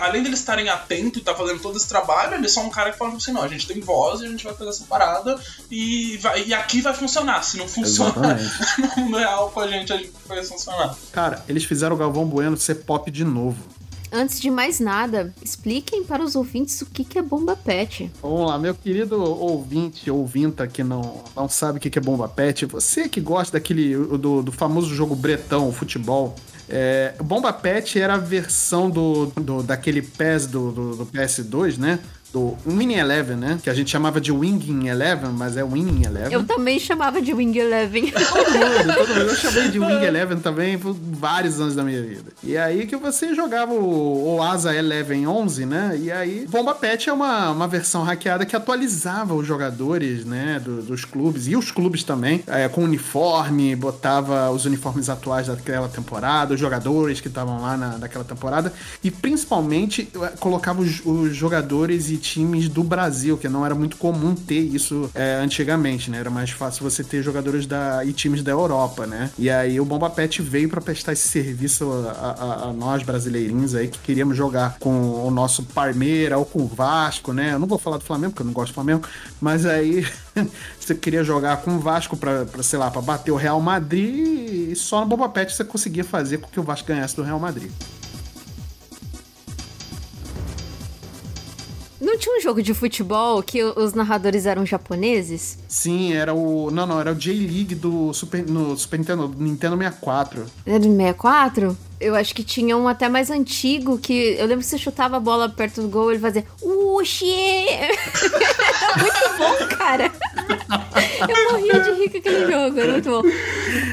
Além deles estarem atentos e tá fazendo todo esse trabalho, eles são um cara que fala assim: não, a gente tem voz e a gente vai fazer essa parada e, vai, e aqui vai funcionar. Se não funcionar no mundo real com a gente, a gente vai funcionar. Cara, eles fizeram o Galvão Bueno ser pop de novo. Antes de mais nada, expliquem para os ouvintes o que, que é bomba pet. Vamos lá, meu querido ouvinte, ouvinta que não, não sabe o que, que é bomba pet, você que gosta daquele do, do famoso jogo bretão, o futebol, é, Bomba Pet era a versão do, do daquele PES do, do, do PS2, né? Do Winning Eleven, né? Que a gente chamava de Winging Eleven, mas é Winning Eleven. Eu também chamava de Wing Eleven. todo mundo, todo mundo. Eu chamei de Wing Eleven também por vários anos da minha vida. E aí que você jogava o, Asa Eleven 11, né? E aí Bomba Pet é uma, uma versão hackeada que atualizava os jogadores, né? Do, dos clubes e os clubes também, é, com uniforme, botava os uniformes atuais daquela temporada, os jogadores que estavam lá na, naquela temporada e principalmente é, colocava os, os jogadores e times do Brasil, que não era muito comum ter isso é, antigamente, né? Era mais fácil você ter jogadores da, e times da Europa, né? E aí o Bomba Pet veio para prestar esse serviço a, a, a, nós brasileirinhos aí que queríamos jogar com o nosso Parmeira ou com o Vasco, né? Eu não vou falar do Flamengo, porque eu não gosto do Flamengo, mas aí você queria jogar com o Vasco para sei lá, para bater o Real Madrid e só no Bomba Pet você conseguia fazer com que o Vasco ganhasse do Real Madrid. Não tinha um jogo de futebol que os narradores eram japoneses? Sim, era o. Não, não, era o J-League do Super, no Super Nintendo, Nintendo 64. Era do 64? Eu acho que tinha um até mais antigo que. Eu lembro que você chutava a bola perto do gol e ele fazia. Uxi! era muito bom, cara. Eu morria de rir com aquele jogo, era muito bom.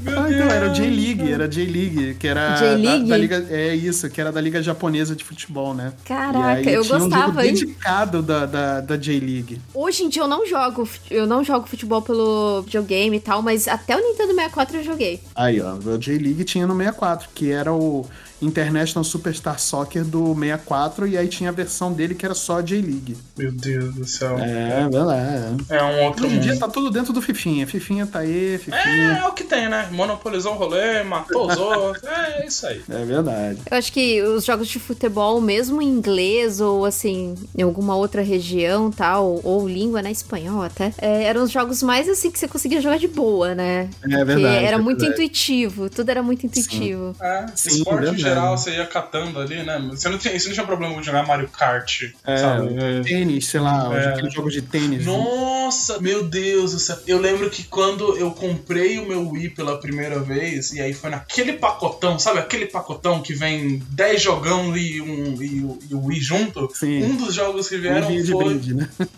Ah, então, era o J-League, era J-League, que era. J-League? Da, da, Liga. É isso, que era da Liga Japonesa de Futebol, né? Caraca, eu tinha gostava, um jogo hein? dedicado da, da, da J-League. Hoje em dia eu não jogo. Eu não jogo futebol pelo videogame e tal, mas até o Nintendo 64 eu joguei. Aí, ó, o J-League tinha no 64, que era o International Superstar Soccer do 64 e aí tinha a versão dele que era só J-League. Meu Deus do céu. É, verdade. É um outro Hoje em dia tá tudo dentro do Fifinha. Fifinha tá aí, É, Fifinha. é o que tem, né? Monopolizou o rolê, matou os outros. É, é isso aí. É, verdade. Eu acho que os jogos de futebol, mesmo em inglês ou assim, em alguma outra região tal, ou língua, né? Espanhol até, é, eram os jogos mais assim que você conseguia jogar de boa, né? É Porque verdade. era é muito verdade. intuitivo, tudo era muito intuitivo. É, Sim, esporte geral, você ia catando ali, né? Você não tinha, você não tinha problema de jogar Mario Kart, É, sabe? Tênis, sei lá, É. aqueles jogos de tênis. Nossa, meu Deus do céu. Eu lembro que quando eu comprei o meu Wii pela primeira vez, e aí foi naquele pacotão, sabe? Aquele pacotão que vem 10 jogão e, um, e, o- e o Wii junto. Sim. Um dos jogos que Um vieram de foi. brinde, né?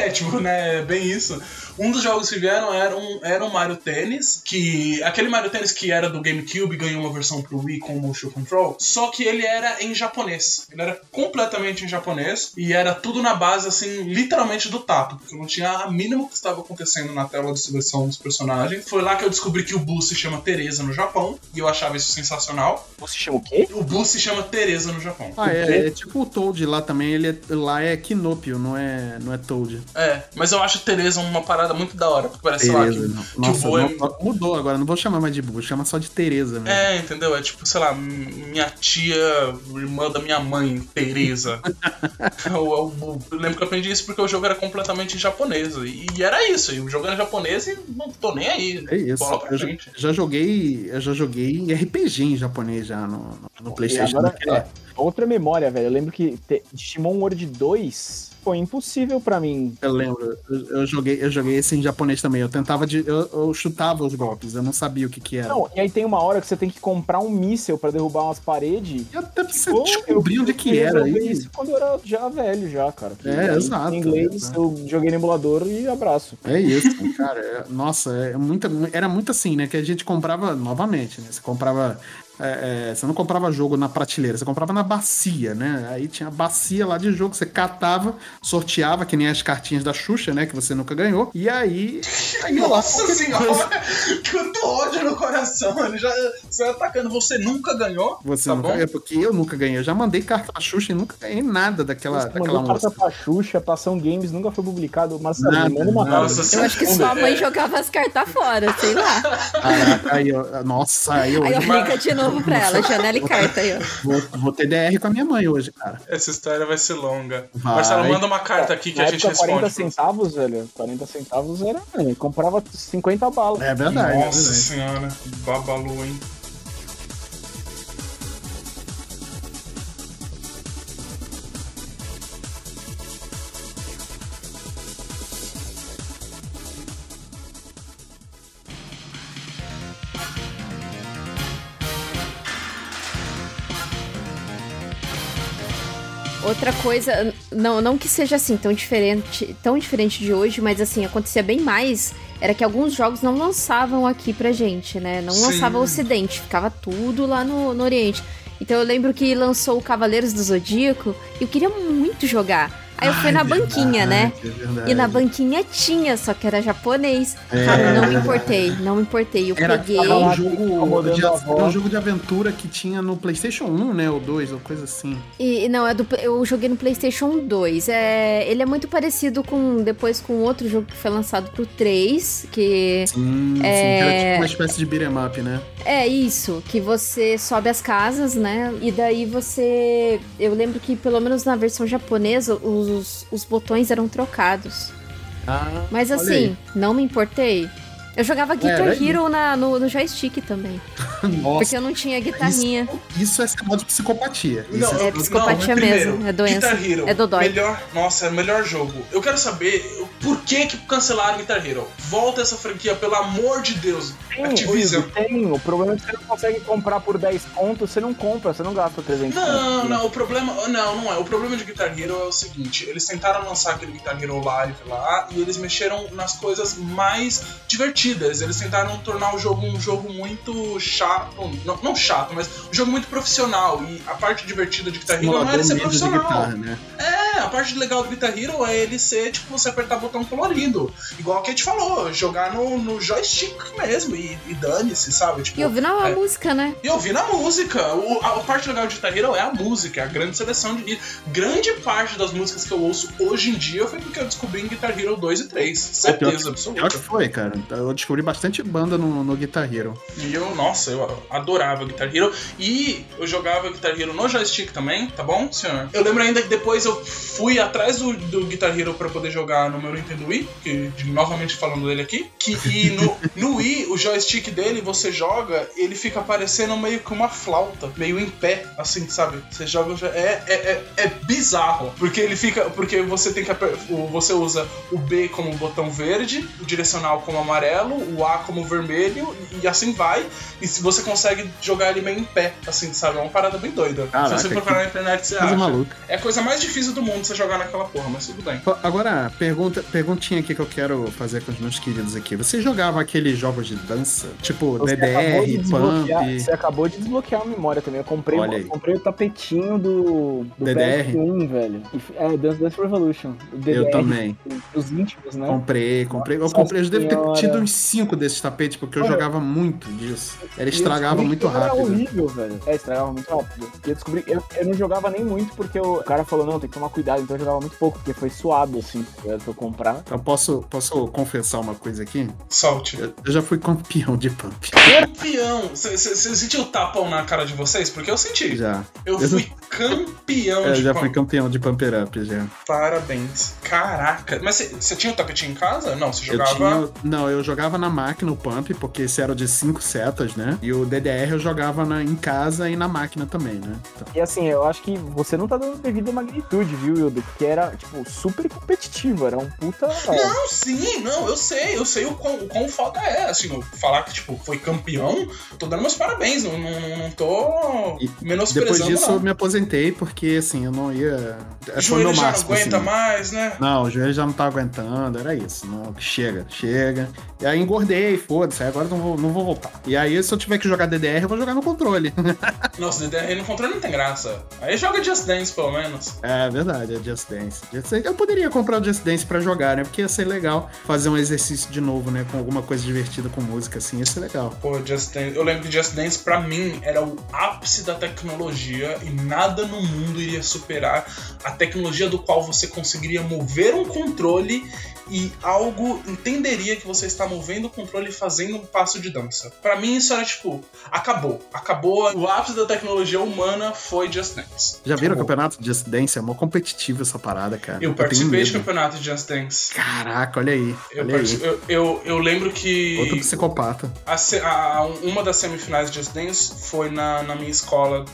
É, tipo, né, bem isso. Um dos jogos que vieram era um, era um Mario Tennis, que. Aquele Mario Tennis que era do GameCube ganhou uma versão pro Wii com o Motion Control, só que ele era em japonês. Ele era completamente em japonês e era tudo na base, assim, literalmente do tato, porque eu não tinha a mínima que estava acontecendo na tela de seleção dos personagens. Foi lá que eu descobri que o Boo se chama Teresa no Japão, e eu achava isso sensacional. Você chama o quê? O Boo se chama Teresa no Japão. Ah, é, é tipo o Toad lá também. Ele é- lá é Kinopio, não é, não é Toad. É, mas eu acho Teresa uma parada muito da hora, porque parece, sei lá, que, Tereza. não. que o Nossa, Boo é... não- mudou agora. Não vou chamar mais de Boo, chama só de Tereza mesmo. É, entendeu? É tipo, sei lá, m- minha tia, irmã da minha mãe, Teresa. eu, eu- eu lembro que eu aprendi isso porque o jogo era completamente em japonês. E, e era isso, e o jogo era japonês e não tô nem aí. É isso. Bola pra Eu já, frente. já joguei, eu já joguei RPG em japonês já no, no, no PlayStation. agora, naquela- é, outra memória, velho. Eu lembro que te, Digimon World 2 foi impossível pra mim. Eu lembro, eu, eu joguei, eu joguei esse em japonês também. Eu tentava de, eu, eu chutava os golpes, eu não sabia o que que era. Não, e aí tem uma hora que você tem que comprar um míssel pra derrubar umas paredes. E até pra você eu onde que era isso quando eu era já velho, já, cara. É, Aí, exato, Em inglês, eu joguei no emulador e abraço. É isso, cara. é- nossa, é muita, era muito assim, né? Que a gente comprava novamente, né? Você comprava. É, é, você não comprava jogo na prateleira, você comprava na bacia, né? Aí tinha a bacia lá de jogo, você catava, sorteava, que nem as cartinhas da Xuxa, né? Que você nunca ganhou. E aí. aí Nossa senhora, coisa- quanto ódio no coração. Ele já saiu atacando. Você nunca ganhou? Você tá nunca bom? é porque eu nunca ganhei. Eu já mandei carta pra Xuxa e nunca ganhei nada daquela, Você daquela moça. carta pra Xuxa, pra Ação Games, nunca foi publicado. Marcelo, Nada, manda uma nada. carta. Eu acho que sua mãe jogava as cartas fora, sei lá. Caraca, aí, ó, nossa, aí eu. Aí eu Mas- de novo. pra ela, janela e carta aí, ó. Vou, vou ter DR com a minha mãe hoje, cara. Essa história vai ser longa. Vai. Marcelo, manda uma carta aqui que Na a gente época, 40 responde. centavos, velho. 40 centavos era. Mano, comprava 50 balas. É verdade. é Nossa verdade. senhora, babalu, hein? Outra coisa, não, não que seja assim tão diferente, tão diferente de hoje, mas assim, acontecia bem mais, era que alguns jogos não lançavam aqui pra gente, né? Não Sim. lançava o ocidente, ficava tudo lá no, no oriente. Então eu lembro que lançou o Cavaleiros do Zodíaco e eu queria muito jogar. Aí eu fui Ai, na banquinha, né? verdade, é verdade. E na banquinha tinha, só que era japonês. É. Cara, não me importei, não me importei. Eu Era, peguei. era um jogo de, a era um jogo de aventura que tinha no PlayStation 1, né? Ou 2, ou coisa assim. E, não, é do, eu joguei no PlayStation 2. É, ele é muito parecido com depois com outro jogo que foi lançado pro 3, que Sim, sim. É. Que era tipo uma espécie de beat'em up, né? é isso, que você sobe as casas, né? E daí você, eu lembro que pelo menos na versão japonesa os, os botões eram trocados. Ah, Mas assim, não me importei. Eu jogava Guitar isso. Hero na, no, no joystick também, Nossa, porque eu não tinha guitarrinha. isso é sinal de psicopatia. Isso Não, é- É psicopatia primeiro, mesmo, é doença. Guitar Hero, É dodói. Melhor, nossa, é o melhor jogo. Eu quero saber por que que cancelaram Guitar Hero. Volta essa franquia, pelo amor de Deus. Tem, Activision. Tem. O problema é que você não consegue comprar por 10 pontos, você não compra, você não gasta 300 Não, pontos. não, o problema. Não, não é. O problema de Guitar Hero é o seguinte: eles tentaram lançar aquele Guitar Hero Live lá e eles mexeram nas coisas mais divertidas. Eles tentaram tornar o jogo um jogo muito chato. Não, não chato, mas um jogo muito profissional. E a parte divertida de Guitar Hero não era simulador ser mesmo de profissional. guitarra, né? É, a parte legal do Guitar Hero é ele ser, tipo, você apertar botão colorido. Igual a Kate falou, jogar no, no joystick mesmo e, e dane-se, sabe? Tipo, E ouvindo a é. música, né? e ouvir na música. O- a, a parte legal de Guitar Hero é a música, é a grande seleção de. e grande parte das músicas que eu ouço hoje em dia foi porque eu descobri em Guitar Hero 2 e 3. É, pior Certeza que- Pior que absoluta. foi, cara. Eu descobri bastante banda no, no Guitar Hero. E eu, nossa, eu adorava Guitar Hero. E eu jogava Guitar Hero no joystick também, tá bom, senhor? Eu lembro ainda que depois eu fui atrás do, do Guitar Hero pra poder jogar no meu Nintendo Wii, que novamente falando dele aqui. Que, e no, no Wii, o joystick dele, você joga, ele fica parecendo meio que uma flauta, meio em pé, assim, sabe? Você joga. É, é, é, é bizarro. Porque ele fica. Porque você tem que. Você usa o B como botão verde, o direcional como amarelo, o A como vermelho, e assim vai. E se você consegue jogar ele meio em pé, assim, sabe? É uma parada bem doida. Caraca, se você procurar na internet, você Coisa acha. maluca. É a coisa mais difícil do mundo você jogar naquela porra, mas tudo bem. Agora, pergunta, perguntinha aqui que eu quero fazer com os meus queridos aqui. Você jogava aqueles jogos de dança? Tipo Você acabou de DDR, desbloquear- Pump? Você acabou de desbloquear a memória também. Eu comprei, Olha eu aí. comprei o tapetinho do, do DDR? PS1, velho. É, Dance Dance Revolution. DDR, Eu também. Os íntimos, né? Comprei, comprei. Eu comprei, eu devo ter tido uns 5 desses tapetes, porque eu Olha, jogava muito disso. Ele E eu estragava muito que Era rápido. horrível, velho. É, estragava muito rápido. E eu descobri, eu, eu não jogava nem muito porque o cara falou, não, tem que tomar cuidado, então eu jogava muito pouco, porque foi suado, assim, pra eu comprar. Então posso, posso confessar uma coisa aqui? Solte. Eu, eu já fui campeão de Pump. Campeão! Você sentiu o tapão na cara de vocês? Porque eu senti. Já. Eu Eu fui campeão Eu de já pump. fui campeão de Pumper Up, já. Parabéns. Caraca. Mas você tinha o tapetinho em casa? Não, você Eu jogava. tinha. Não, eu jogava na máquina o Pump, porque esse era o de 5 setas, né? E o DDR eu jogava na, em casa e na máquina também, né? Então, E assim, eu acho que você não tá dando devida magnitude, viu, Hildo? Porque era, tipo, super competitivo, era um puta. Não, sim, não, eu sei, eu sei o quão, o quão foda é. Assim, eu falar que, tipo, foi campeão, tô dando meus parabéns, não, não, não tô menosprezando. Depois disso não. eu me aposentei, porque assim, eu não ia. O Foi joelho já não máximo. aguenta assim. mais, né? Não, o joelho já não tá aguentando, era isso. Não, chega, chega. E aí engordei, foda-se, agora eu não vou, não vou voltar. E aí, se eu tiver que jogar DDR, eu vou jogar no controle. Nossa, DDR no controle não tem graça. Aí joga Just Dance, pelo menos. é verdade, é Just Dance. Just Dance. Eu poderia comprar o Just Dance pra jogar, né? Porque ia ser legal fazer um exercício de novo, né? Com alguma coisa divertida com música, assim, ia ser legal. Pô, Just Dance. Eu lembro que Just Dance, pra mim, era o ápice da tecnologia e nada no mundo iria superar a tecnologia do qual você conseguiria mover um controle e algo entenderia que você está movendo o controle e fazendo um passo de dança. Pra mim isso era tipo, acabou. Acabou. O ápice da tecnologia humana foi Just Dance. Já viram o Acabou. campeonato de Just Dance? É mó competitivo essa parada, cara. Eu participei de campeonato de Just Dance. Caraca, olha aí. Eu, olha aí. eu, eu, eu lembro que Outro psicopata. a a- uma das semifinais de Just Dance foi na, na minha escola,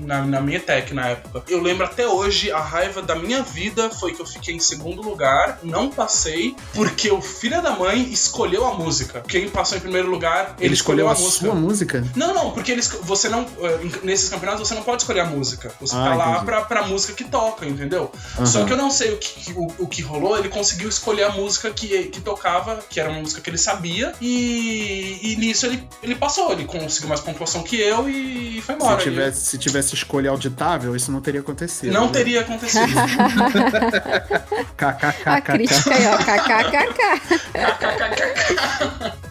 na, na minha tech na época. Eu lembro até hoje, a raiva da minha vida foi que eu fiquei em segundo lugar, não passei, porque o filho da mãe escolheu a música. Quem passou em primeiro lugar, ele, Ele escolheu a, música. sua música? Não, não, porque eles, você não. eh, Nesses campeonatos você não pode escolher a música. Você Ah, tá lá entendi. pra, pra música que toca, entendeu? Aham. Só que eu não sei o que, o, o que rolou, ele conseguiu escolher a música que, que tocava, que era uma música que ele sabia, e, e nisso ele, ele passou, ele conseguiu mais pontuação que eu e foi embora. Se E tivesse, se tivesse escolha auditável, isso não teria acontecido. não né? teria acontecido. A KKKK. crítica aí, ó. KKKK.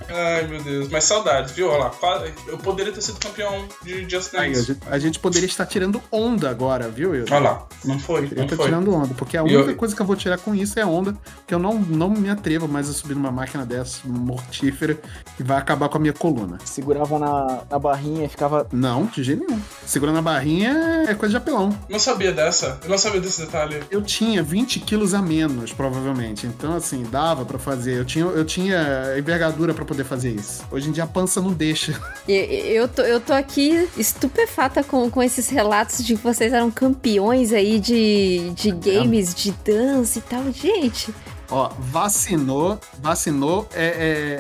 Ai, meu Deus. Mas saudades, viu? Olha lá, eu poderia ter sido campeão de Just Aí, a, Dance. gente, a gente poderia estar tirando onda agora, viu, Yuri? Olha lá, não foi, Poderia não foi. tirando onda, porque a E eu- única coisa que eu vou tirar com isso é onda, que eu não, não me atrevo mais a subir numa máquina dessa mortífera e vai acabar com a minha coluna. Segurava na, na barrinha e ficava. Não, de jeito nenhum. Segurando a barrinha é coisa de apelão. Não sabia dessa, eu não sabia desse detalhe. Eu tinha 20 quilos a menos, provavelmente. Então, assim, dava pra fazer. Eu tinha, eu tinha envergadura pra poder fazer isso. Hoje em dia a pança não deixa. E- e- Eu tô, eu tô aqui estupefata com, com esses relatos de que vocês eram campeões aí de, de games, de dança e tal. Gente, Ó, vacinou, vacinou, é,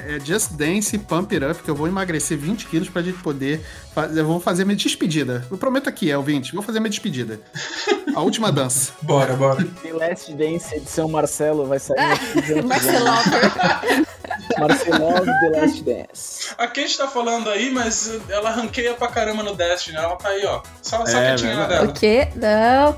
é, é Just Dance e Pump It Up, que eu vou emagrecer 20 quilos pra gente poder fazer. Eu vou fazer minha despedida. Eu prometo aqui, é ouvinte, vou fazer minha despedida. A última dança. Bora, bora. The Last Dance edição Marcelo vai sair Marcelo vem. Marcelov The Last Dance. A Kate tá falando aí, mas ela ranqueia pra caramba no Destiny. Ela tá aí, ó. Só, só É, quietinha dela. o quê? Não.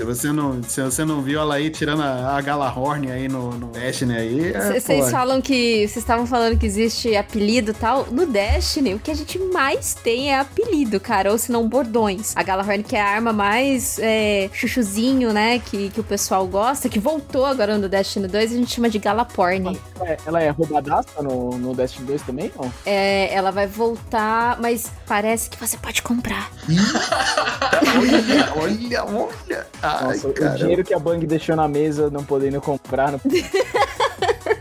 Se você não, se você não viu ela aí tirando a, a Galahorn aí no, no Destiny aí. é, Vocês pô, falam que. Vocês estavam falando que existe apelido e tal. No Destiny, o que a gente mais tem é apelido, cara. Ou se não, bordões. A Galahorn, que é a arma mais é, chuchuzinho, né? Que, que o pessoal gosta, que voltou agora no Destiny 2, a gente chama de Galaporn. Ela é, ela é roubadaça no, no Destiny 2 também, não? É, ela vai voltar, mas parece que você pode comprar. Olha, olha, olha. Ai, Nossa, o dinheiro que a Bang deixou na mesa, não podendo comprar. Não...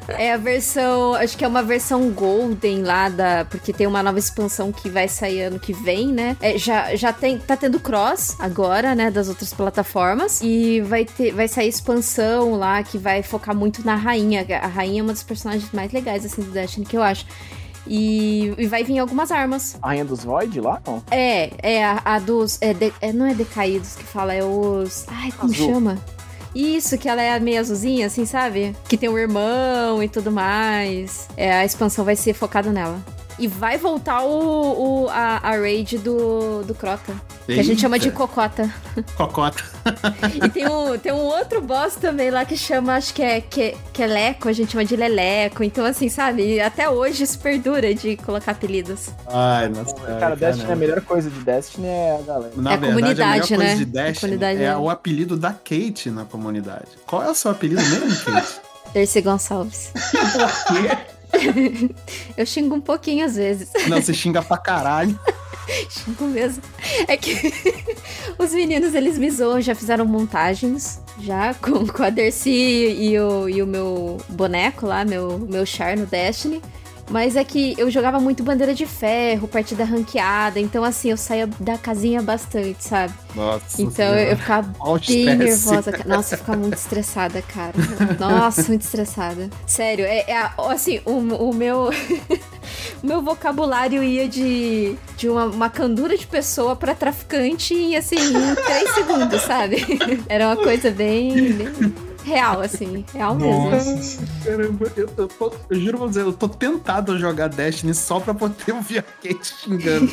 É a versão. Acho que é uma versão Golden lá da. Porque tem uma nova expansão que vai sair ano que vem, né? É, já, já tem. Tá tendo cross agora, né? Das outras plataformas. E vai ter. Vai sair expansão lá que vai focar muito na rainha. A rainha é uma dos personagens mais legais, assim, do Destiny, que eu acho. E, e vai vir algumas armas. A Rainha dos Void lá, não? É, é a, a dos. É de- é, não é decaídos que fala, é os. Ai, como Azul. chama? Isso, que ela é meio azulzinha, assim, sabe? Que tem um irmão e tudo mais. É, a expansão vai ser focada nela. E vai voltar o, o- a, a raid do, do Crota. Que a gente chama de Eita. Cocota. Cocota. E tem um, tem um outro boss também lá que chama, acho que é que, Queleco, a gente chama de Leleco. Então, assim, sabe? Até hoje isso perdura de colocar apelidos. Ai, nossa. Cara, Destiny, a melhor coisa de Destiny é a galera. Na É a verdade, comunidade, a melhor coisa né? de A Destiny comunidade é é- o apelido da Kate na comunidade. Qual é o seu apelido mesmo, Kate? Dercy Gonçalves. Eu xingo um pouquinho às vezes. Não, você xinga pra caralho. Xingo mesmo. É que os meninos, eles me zoam, já fizeram montagens, já, com, com a Dercy e o, e o meu boneco lá, meu, meu char no Destiny. Mas é que eu jogava muito bandeira de ferro, partida ranqueada, então assim, eu saía da casinha bastante, sabe? Nossa. Então Senhora. eu ficava o bem estresse. nervosa. Nossa, eu ficava muito estressada, cara. Nossa, muito estressada. Sério, é, é assim, o, o meu. o meu vocabulário ia de, de uma, uma candura de pessoa pra traficante em, assim, em três segundos, sabe? Era uma coisa bem, bem real, assim. Real mesmo. Nossa. Caramba, eu, eu, tô- eu juro pra você, eu tô tentado a jogar Destiny só pra poder ouvir a Kate xingando.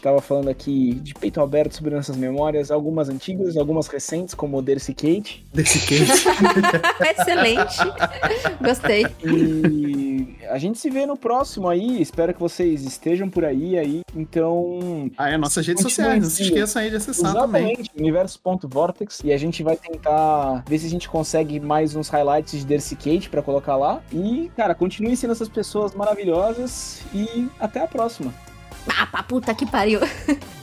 A gente tava falando aqui de peito aberto sobre nossas memórias, algumas antigas, algumas recentes, como o Dercy Kate. Desse case. Excelente. Gostei. E a gente se vê no próximo aí. Espero que vocês estejam por aí aí. Então, ah, é, nossas redes sociais. Não se seguindo. esqueçam aí de acessar também. Exatamente, universo.vortex. E a gente vai tentar ver se a gente consegue mais uns highlights de Dercy Kate pra colocar lá. E, cara, continue sendo essas pessoas maravilhosas. E até a próxima. Ah, pra puta que pariu.